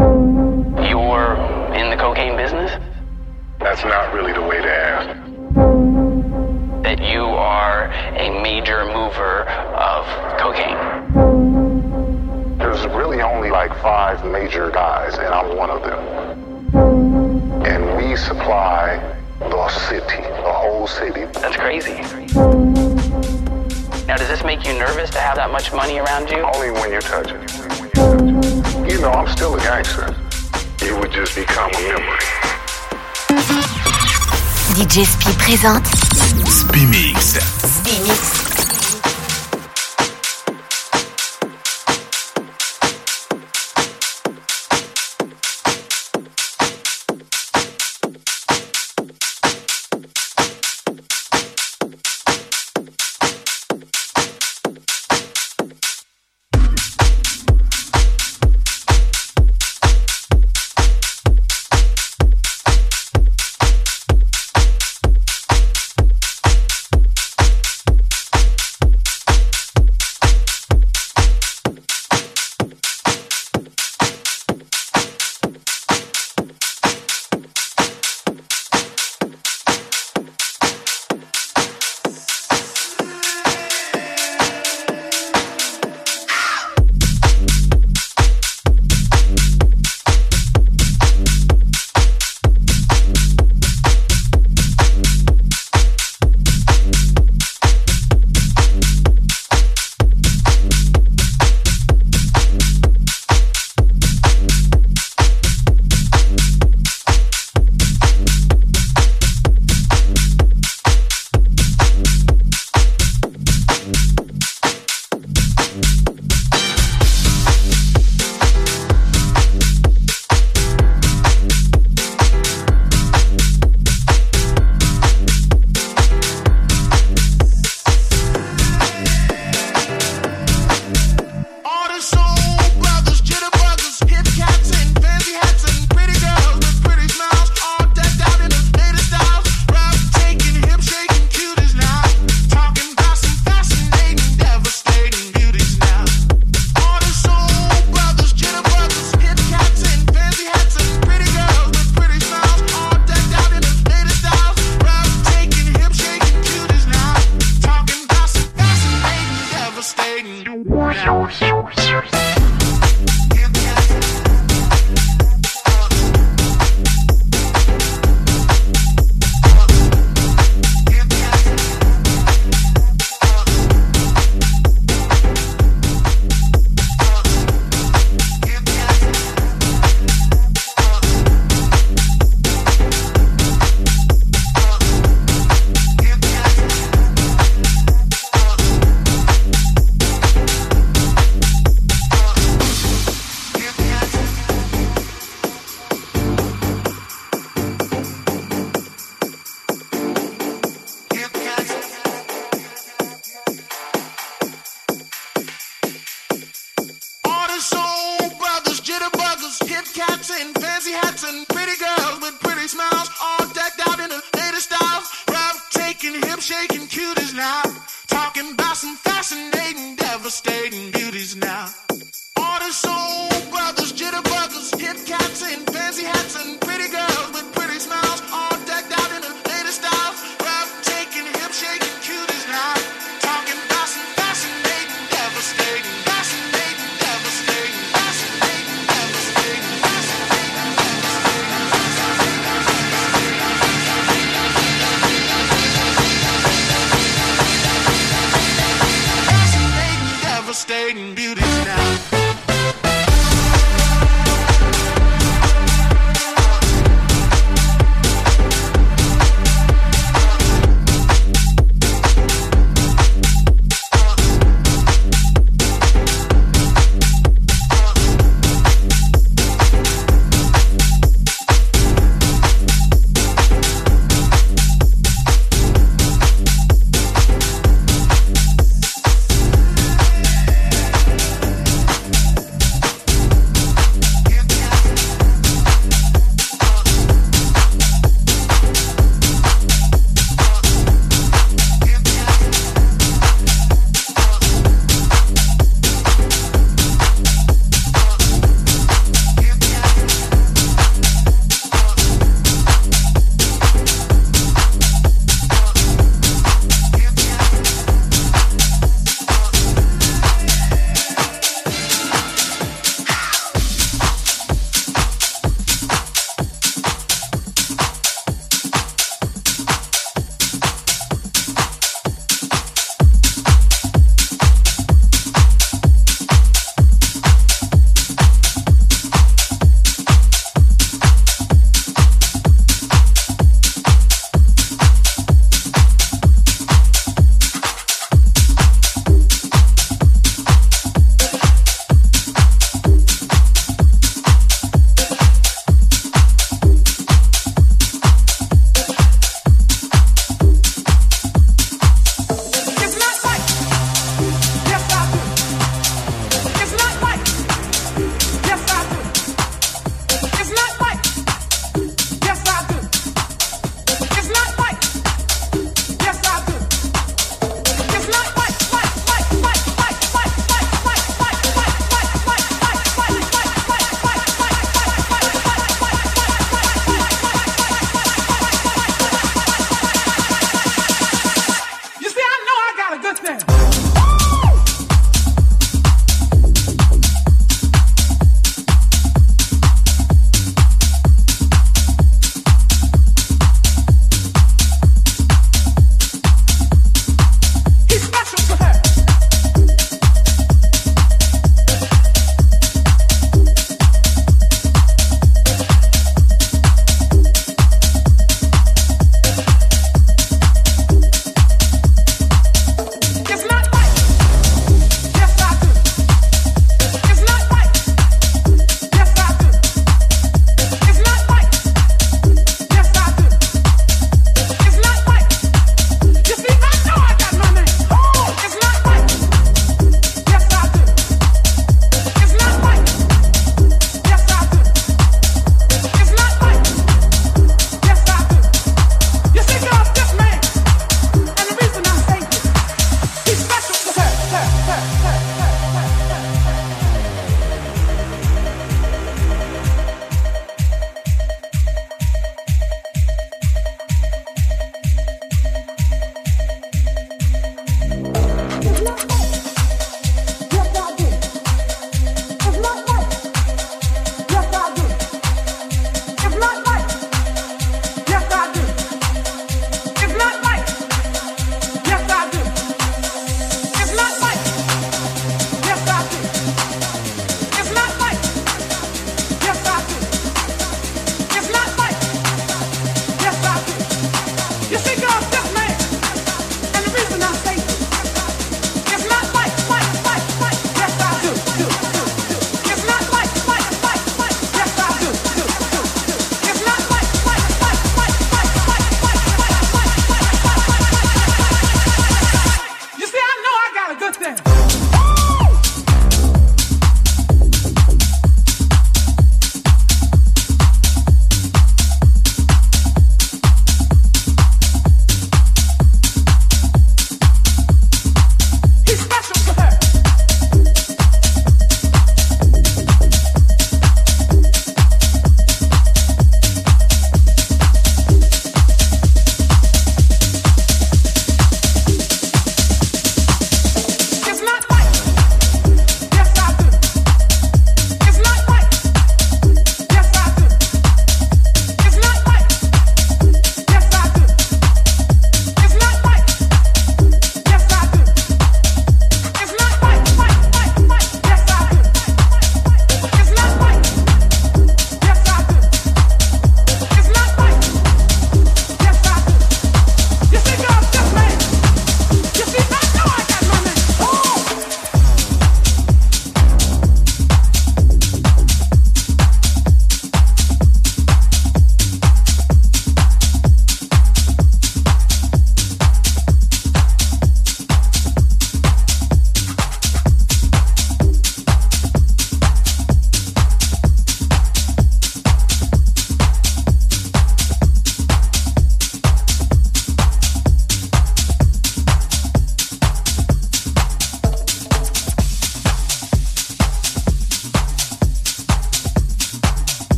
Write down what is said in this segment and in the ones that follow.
You're in the cocaine business? That's not really the way to ask. That you are a major mover of cocaine? There's really only like five major guys, and I'm one of them. And we supply the city, the whole city. That's crazy. Now, does this make you nervous to have that much money around you? Only when you touch it. You know, I'm still a gangster. It would just become a memory. DJ Spi présente Spimix. Spimix.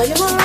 Sayonara.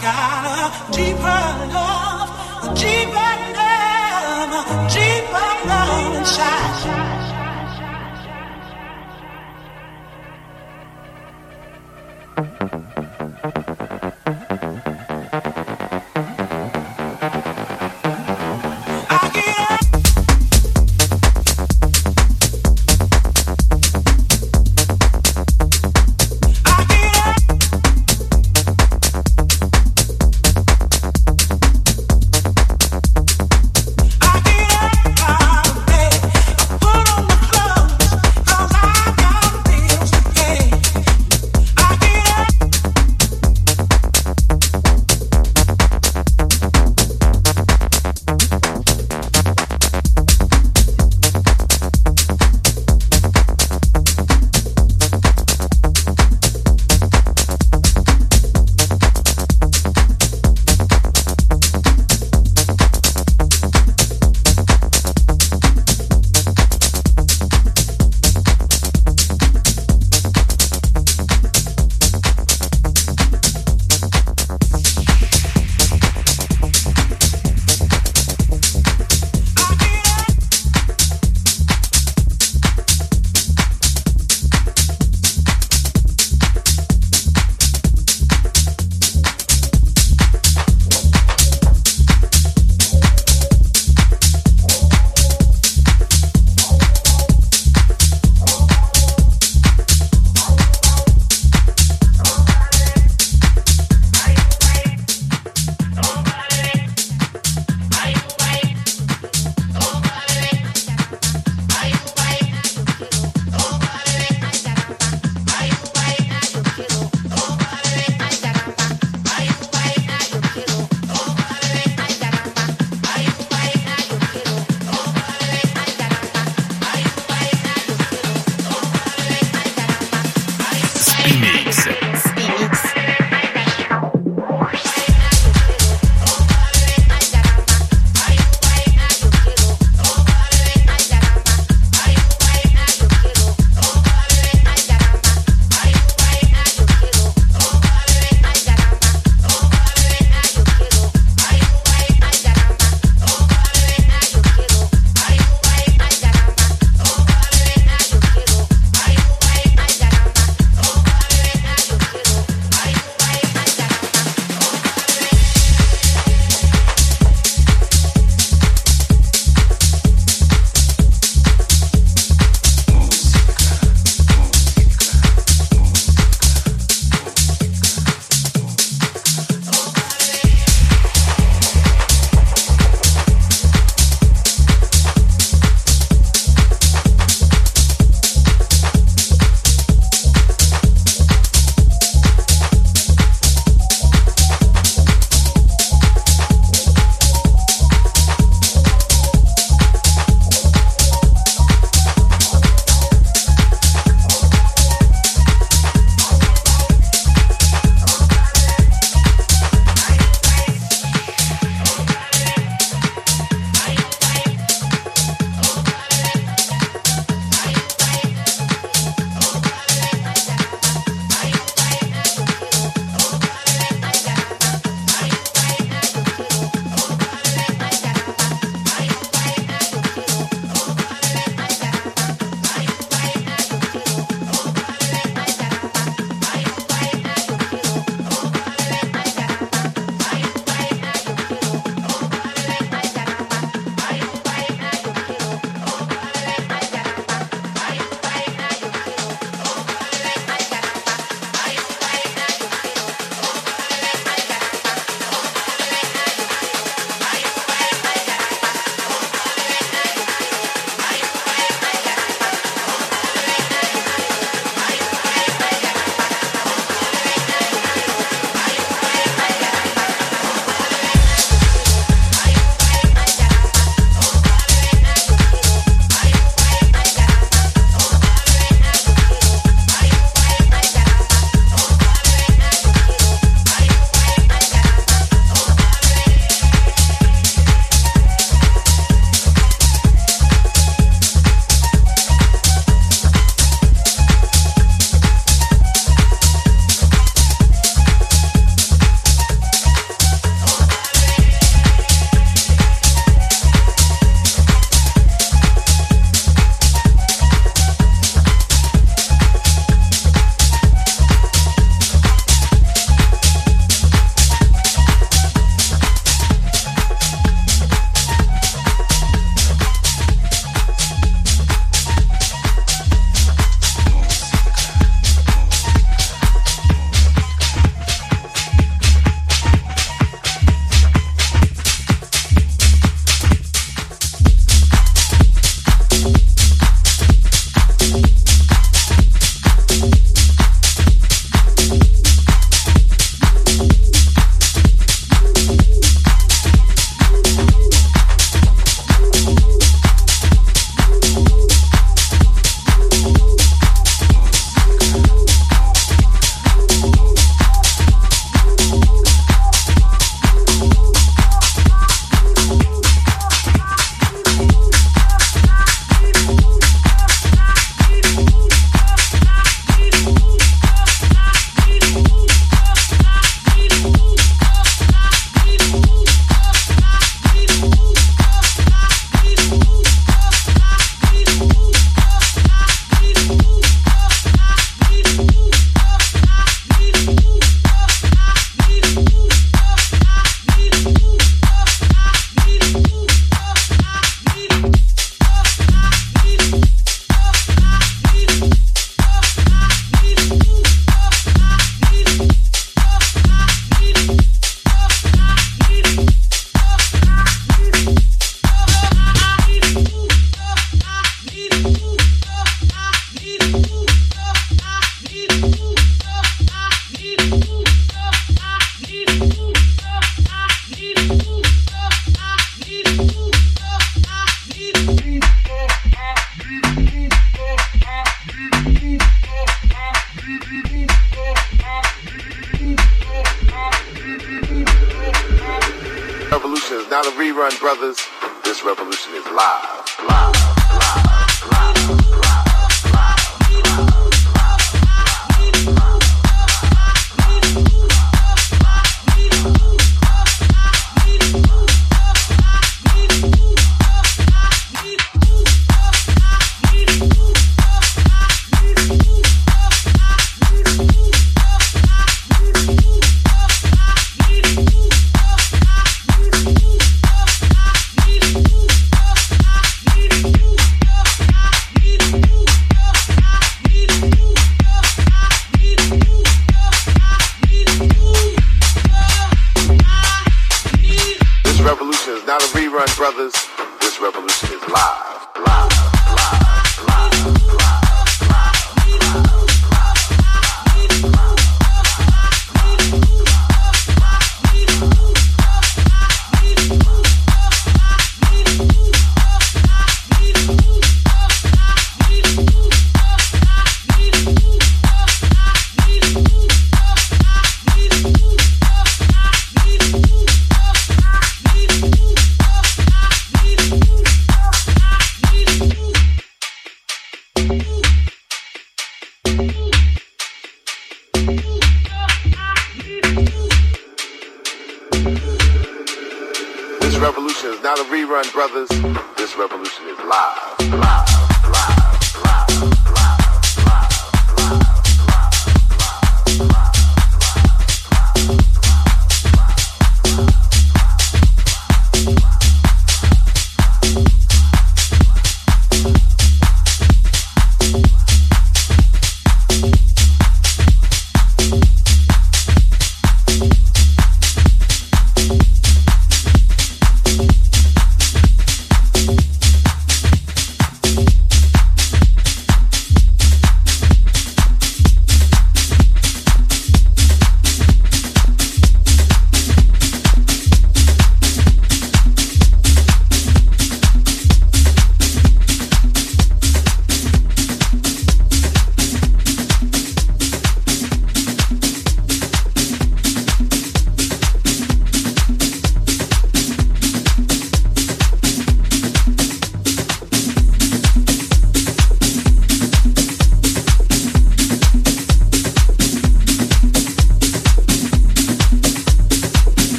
got a deeper love, a deeper love.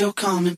You're coming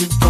what